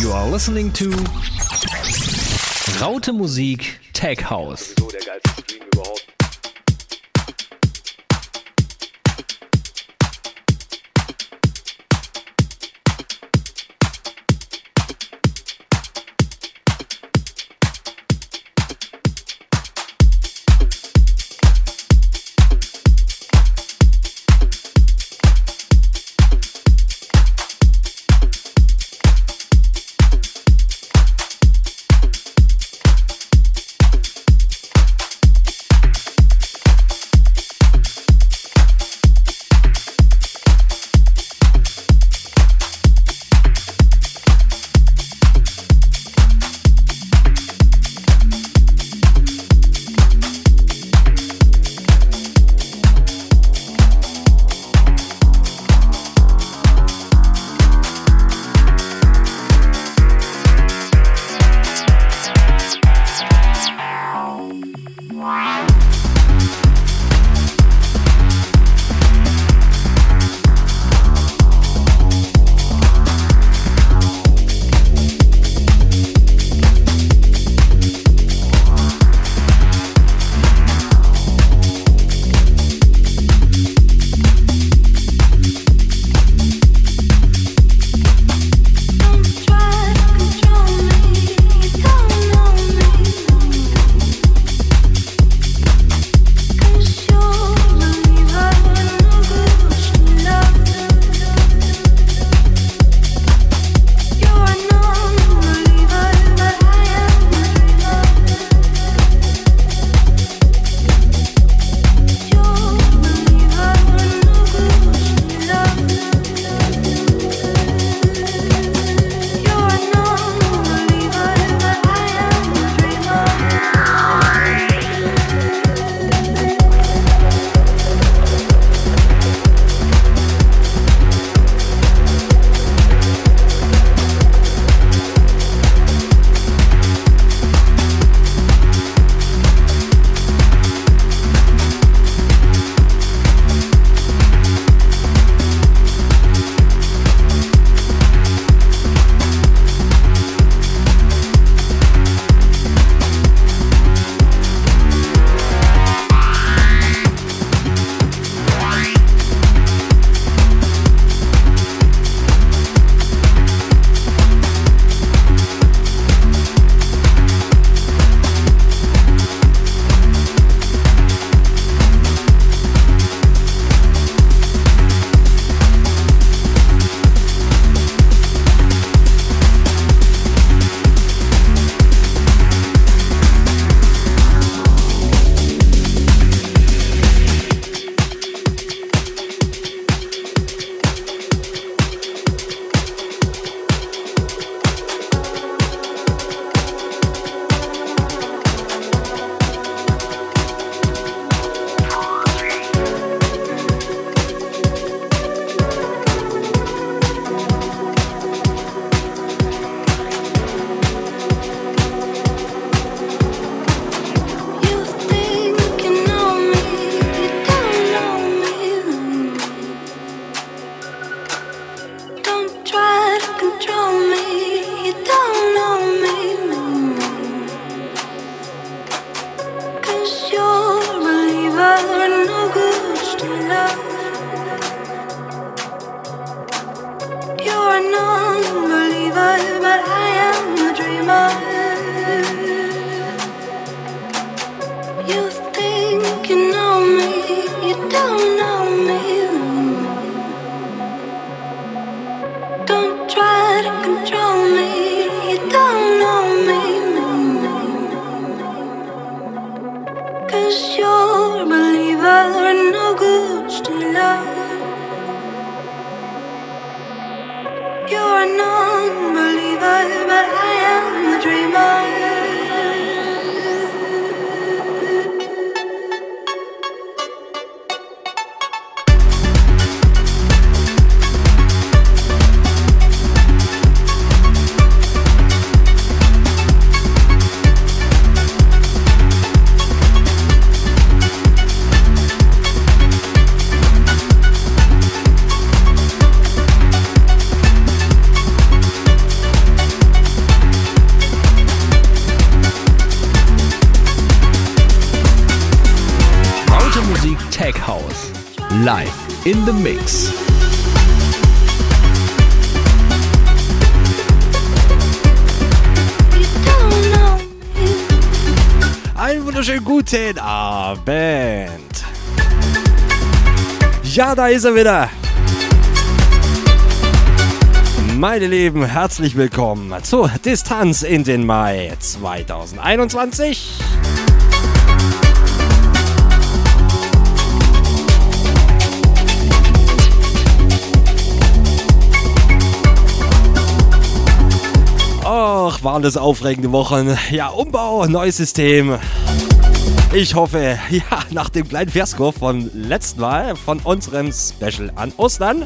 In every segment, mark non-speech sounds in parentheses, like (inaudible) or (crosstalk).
You are listening to Raute Musik Tech House. So der geilste Stream überhaupt. You're an unbeliever, but I am a dreamer. night. In the mix. Einen wunderschönen guten Abend. Ja, da ist er wieder. Meine Lieben, herzlich willkommen zur Distanz in den Mai 2021. waren das aufregende Wochen. Ja, Umbau, neues System. Ich hoffe, ja, nach dem kleinen Fiasko von letzten Mal, von unserem Special an Ostern.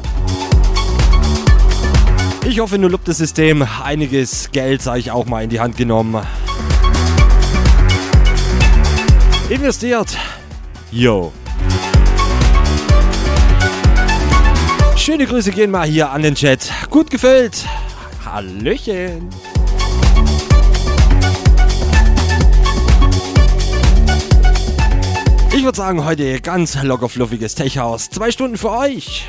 Ich hoffe, nur lobt das System. Einiges Geld sei ich auch mal in die Hand genommen. Investiert. Yo. Schöne Grüße gehen mal hier an den Chat. Gut gefüllt. Hallöchen. Ich würde sagen, heute ganz locker fluffiges Tech-Haus. Zwei Stunden für euch.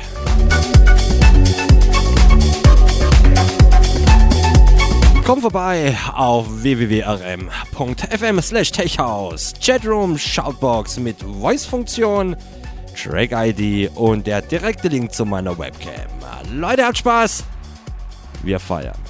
Komm vorbei auf www.rm.fm slash techhouse, Chatroom, Shoutbox mit Voice-Funktion, Track-ID und der direkte Link zu meiner Webcam. Leute, habt Spaß! Wir feiern.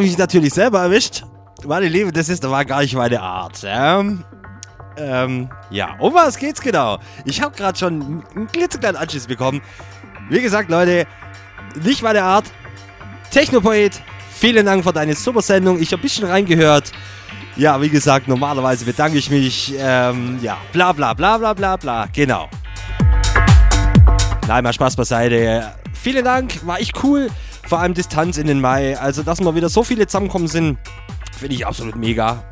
Habe ich natürlich selber erwischt. Meine Liebe, das ist aber gar nicht meine Art. Ähm, ähm, ja, um was geht's genau? Ich habe gerade schon einen klitzekleinen Anschluss bekommen. Wie gesagt, Leute, nicht meine Art. Technopoet, vielen Dank für deine super Sendung. Ich habe ein bisschen reingehört. Ja, wie gesagt, normalerweise bedanke ich mich. Ähm, ja, bla bla bla bla bla bla. Genau. Nein, mal Spaß beiseite. Vielen Dank, war echt cool. Vor allem Distanz in den Mai. Also, dass wir wieder so viele zusammenkommen sind, finde ich absolut mega.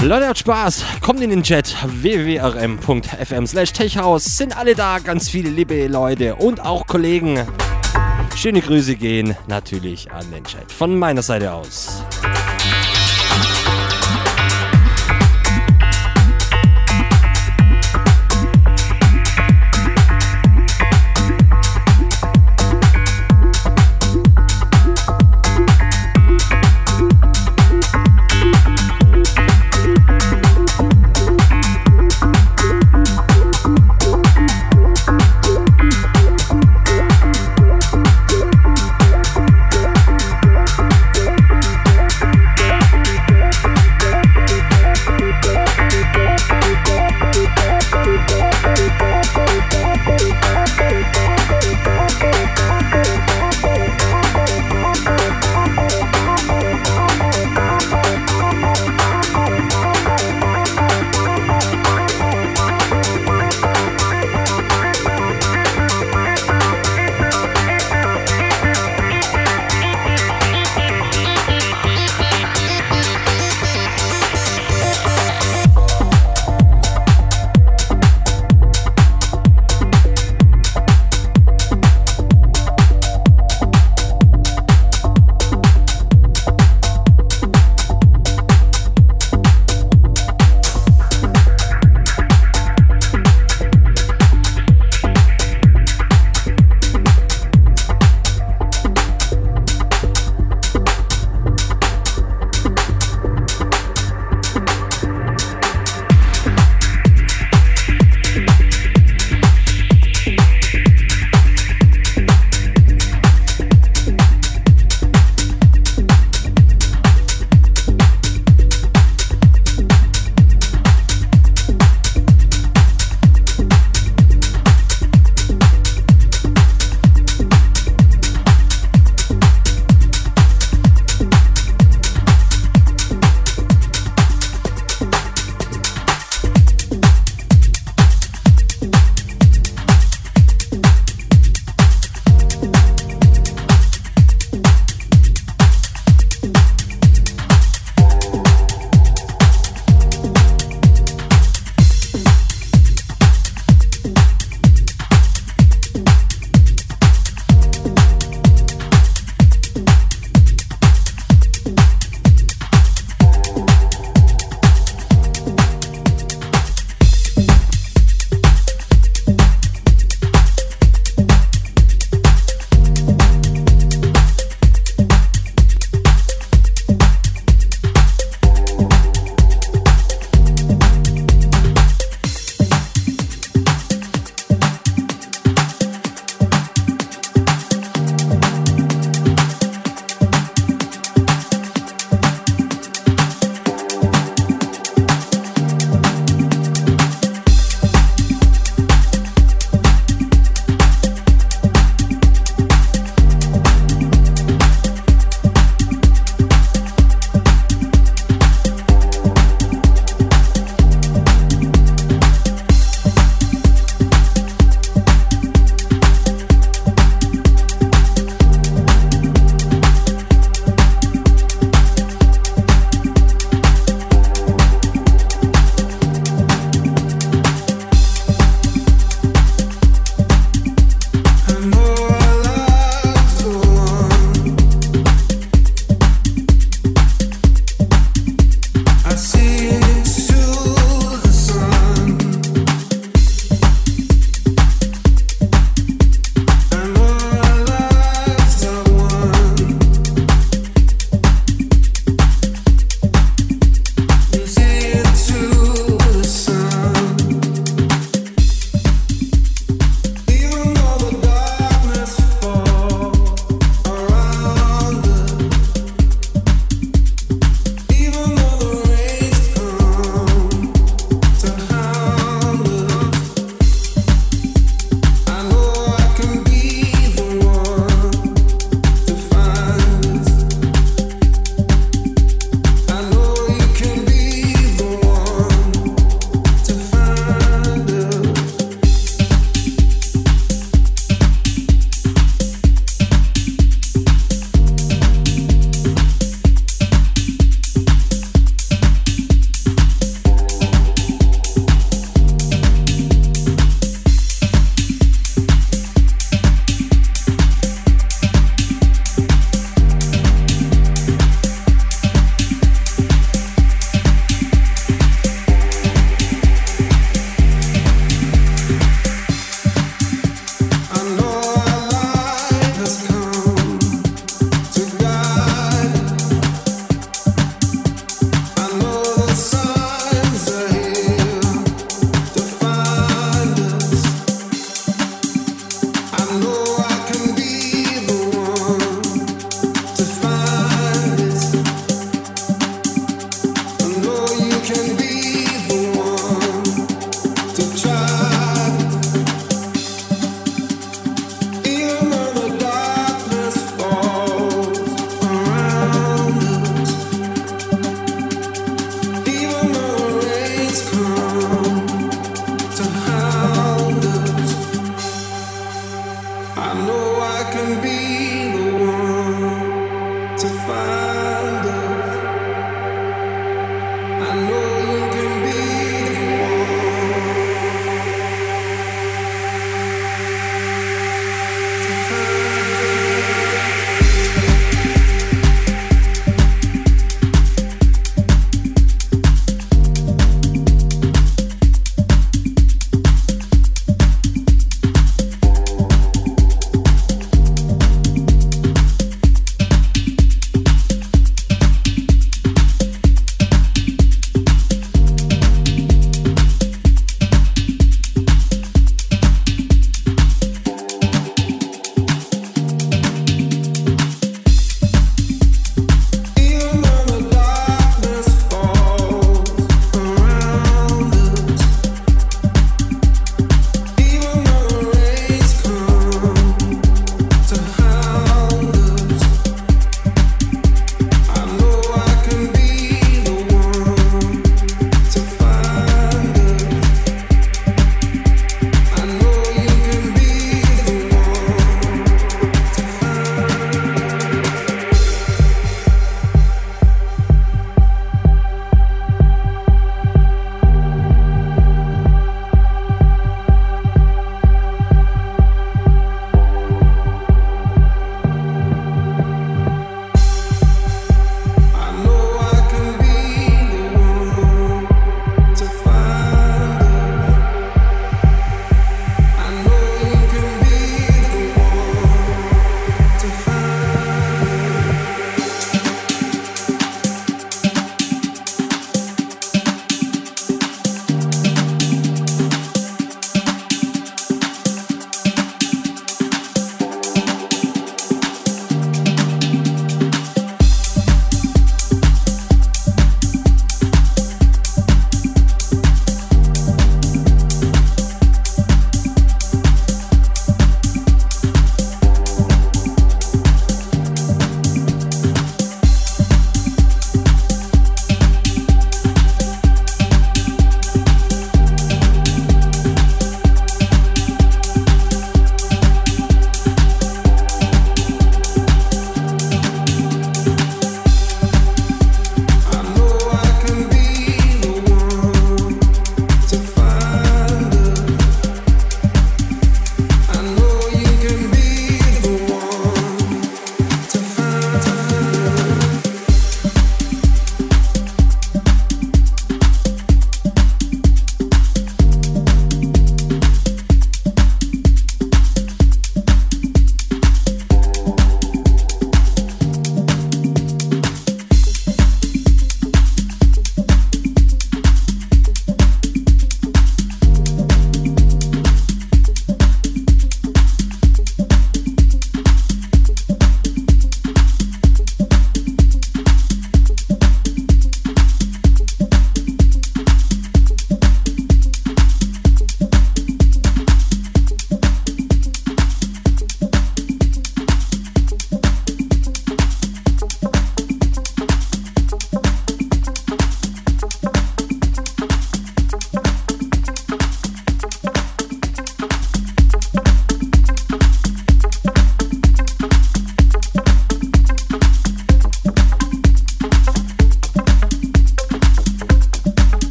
Leute, habt Spaß. Kommt in den Chat www.rm.fm slash techhaus. Sind alle da, ganz viele liebe Leute und auch Kollegen. Schöne Grüße gehen natürlich an den Chat von meiner Seite aus.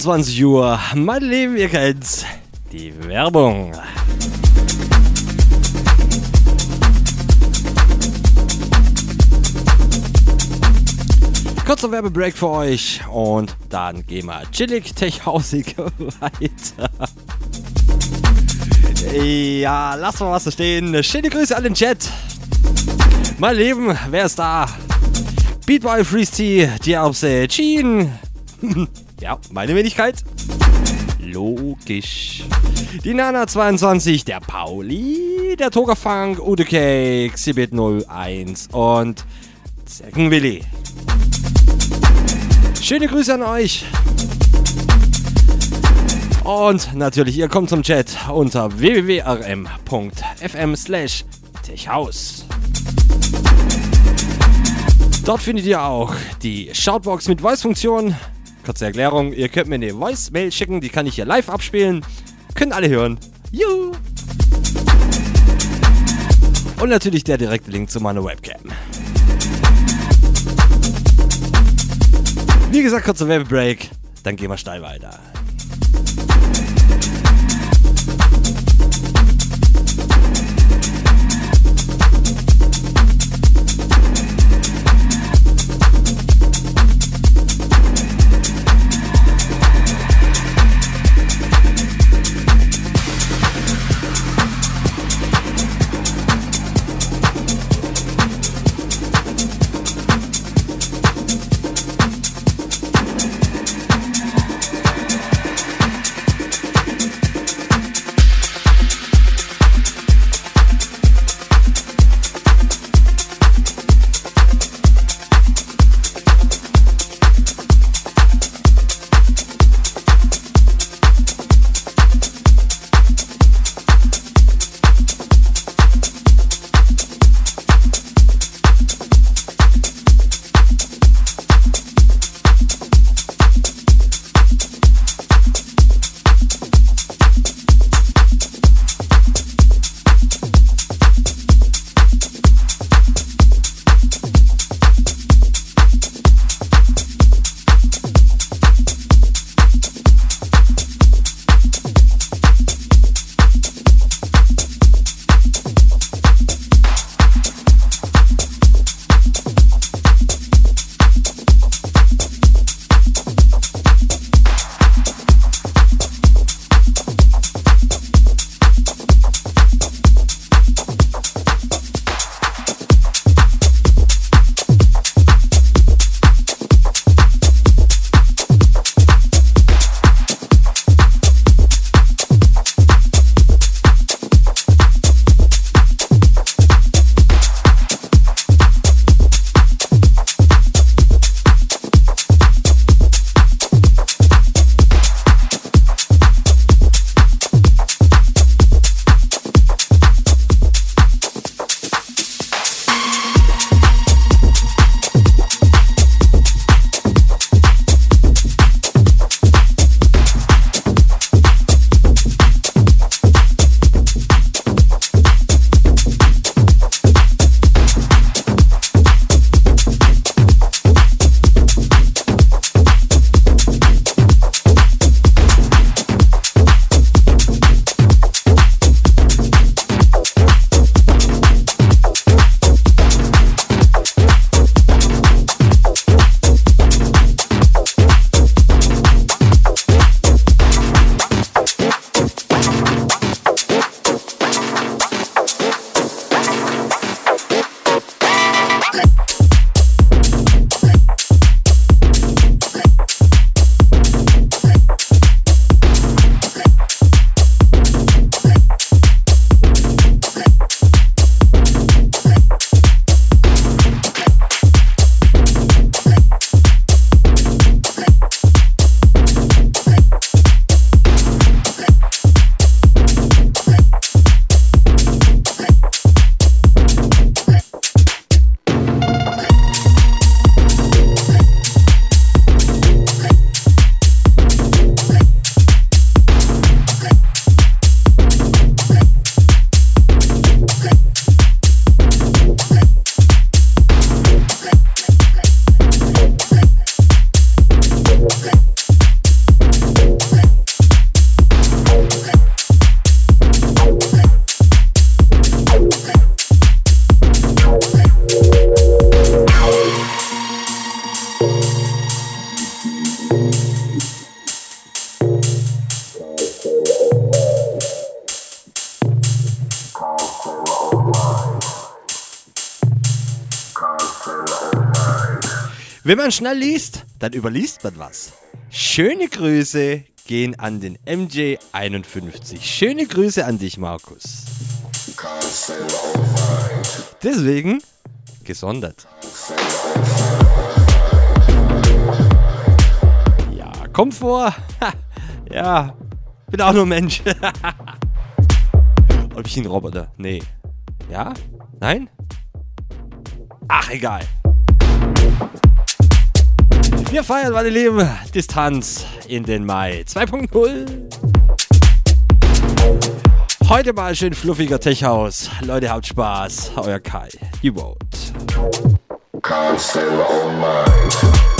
21 Uhr. Mein Leben, ihr kennt's. Die Werbung. Kurzer Werbebreak für euch und dann gehen wir chillig techhausig (laughs) weiter. Ja, lassen wir was stehen. Schöne Grüße an den Chat. Mein Leben, wer ist da? Beatball Freeze T, die Alpse, Jean. (laughs) ja, meine Wenigkeit. Logisch. Die Nana 22, der Pauli, der Togafunk, Ude Cake, Sibit 01 und Zeckenwilli. Schöne Grüße an euch. Und natürlich, ihr kommt zum Chat unter www.rm.fm slash techhaus. Dort findet ihr auch die Shoutbox mit Voice-Funktion. Kurze Erklärung, ihr könnt mir eine Voice-Mail schicken, die kann ich hier live abspielen. Können alle hören. Juhu! Und natürlich der direkte Link zu meiner Webcam. Wie gesagt, kurzer Werbebreak, dann gehen wir steil weiter. Wenn man schnell liest, dann überliest man was. Schöne Grüße gehen an den MJ51. Schöne Grüße an dich, Markus. Deswegen gesondert. Ja, Komfort. ja, bin auch nur Mensch. (laughs) Ob ich ein Roboter? Nee. Ja? Nein? Ach, egal. Wir feiern, meine Lieben, Distanz in den Mai 2.0. Heute mal schön fluffiger Tech-Haus. Leute, habt Spaß. Euer Kai. You vote. Can't stay my mind.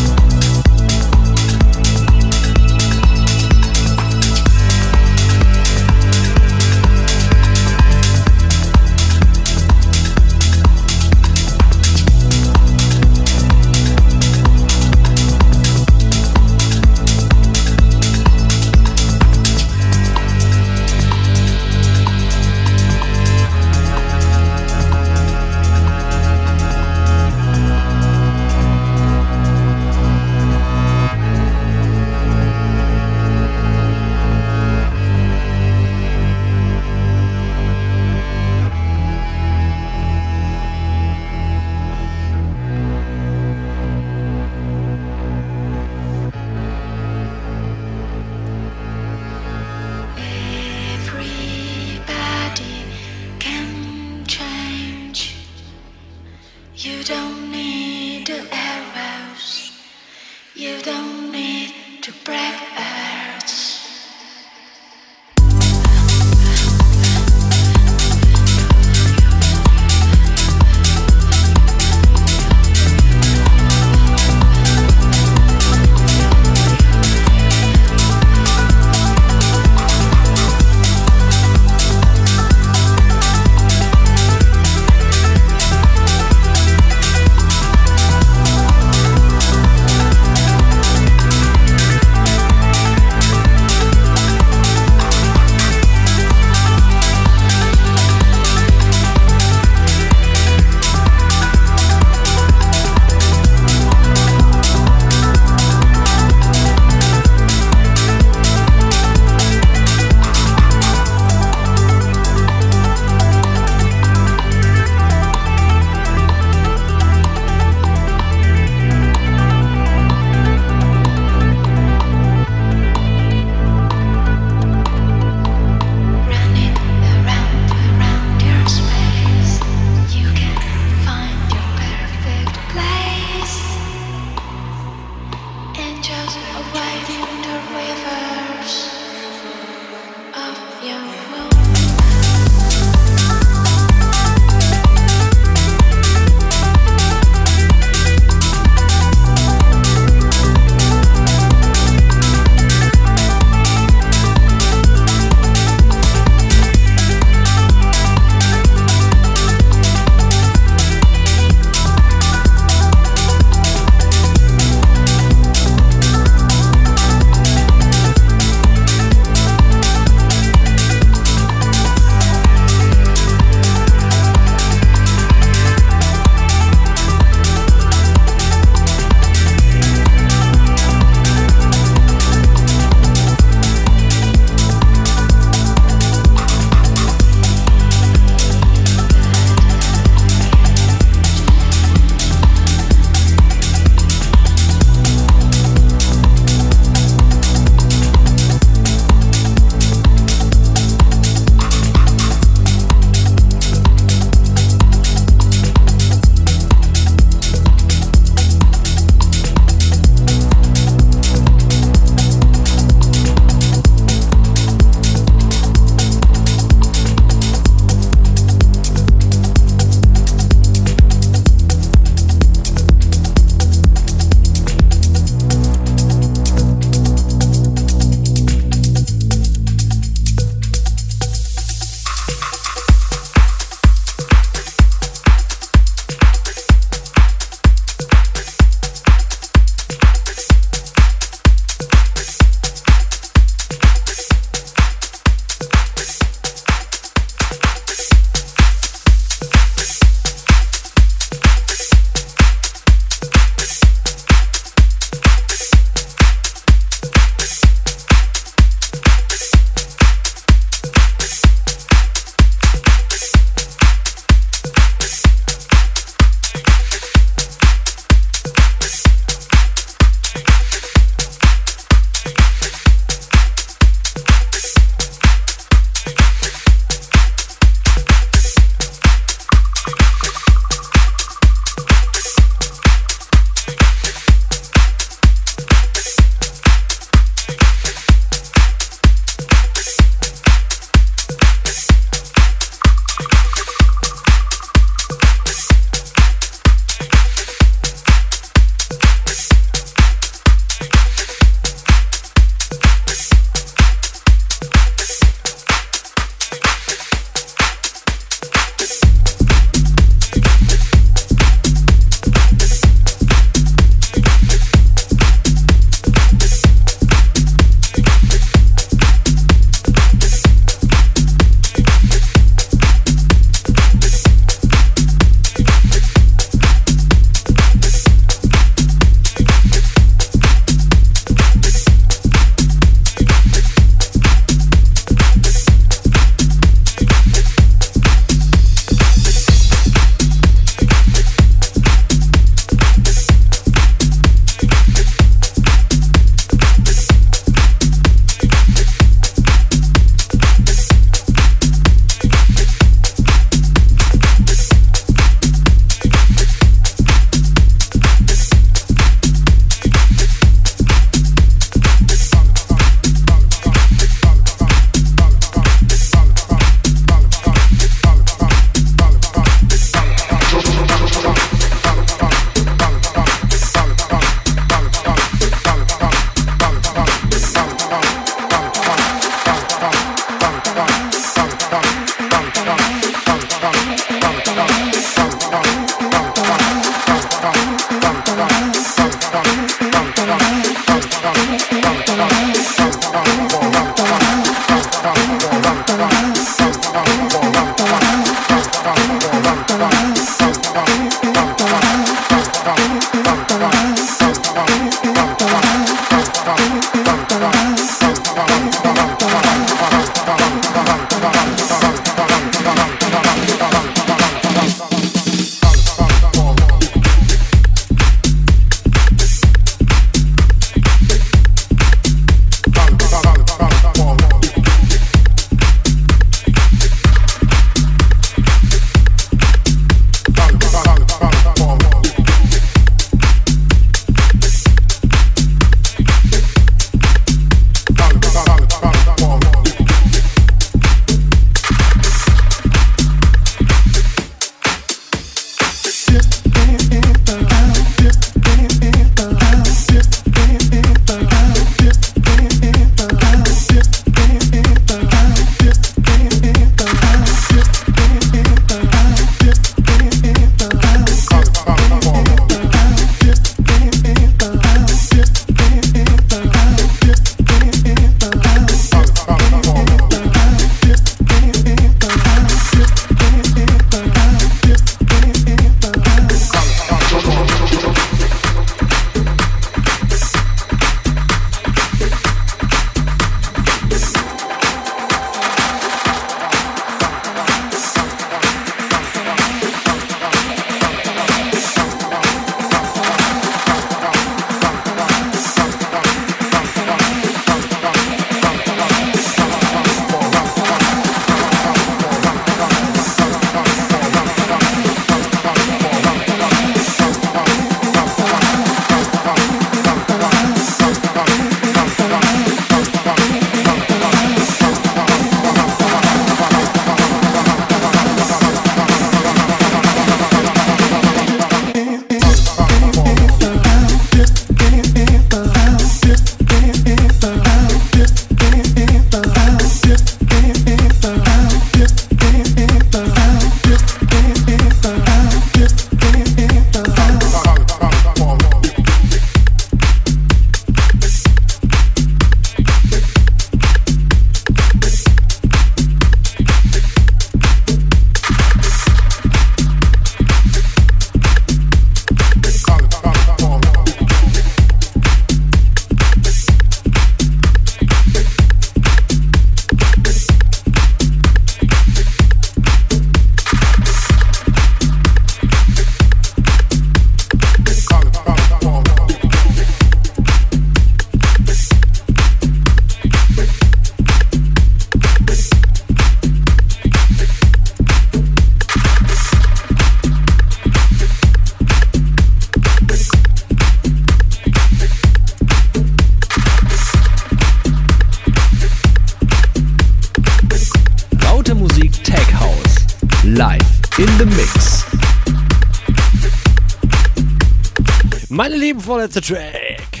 Vorletzte Track.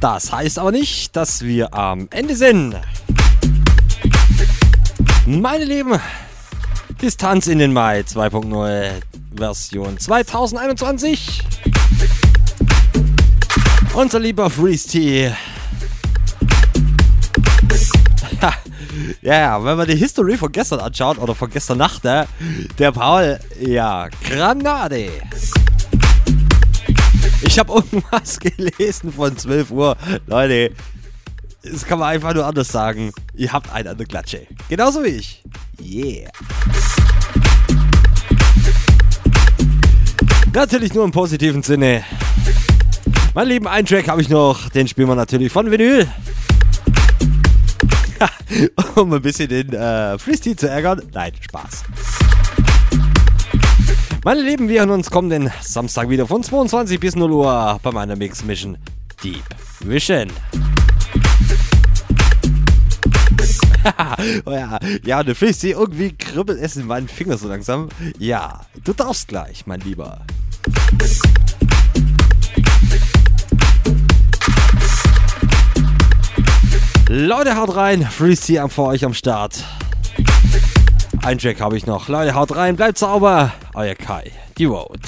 Das heißt aber nicht, dass wir am Ende sind. Meine Lieben, Distanz in den Mai 2.0 Version 2021. Unser lieber Freeze Ja, wenn man die History von gestern anschaut oder von gestern Nacht, ne, der Paul, ja, Granade. Ich habe irgendwas (laughs) gelesen von 12 Uhr. Leute, das kann man einfach nur anders sagen. Ihr habt einen an der Klatsche. Genauso wie ich. Yeah. Natürlich nur im positiven Sinne. Mein Lieben, einen Track habe ich noch. Den spielen wir natürlich von Vinyl. (laughs) um ein bisschen den äh, Freestyle zu ärgern. Nein, Spaß. Meine Lieben, wir hören uns kommenden Samstag wieder von 22 bis 0 Uhr bei meiner Mix Mission Deep Vision. (laughs) oh ja, ja, du fühlst sie irgendwie kribbelt es in meinen Fingern so langsam. Ja, du darfst gleich, mein Lieber. Leute, haut rein. Freeze am vor euch am Start. Ein Track habe ich noch. Leute, haut rein, bleibt sauber. Euer Kai, die Road.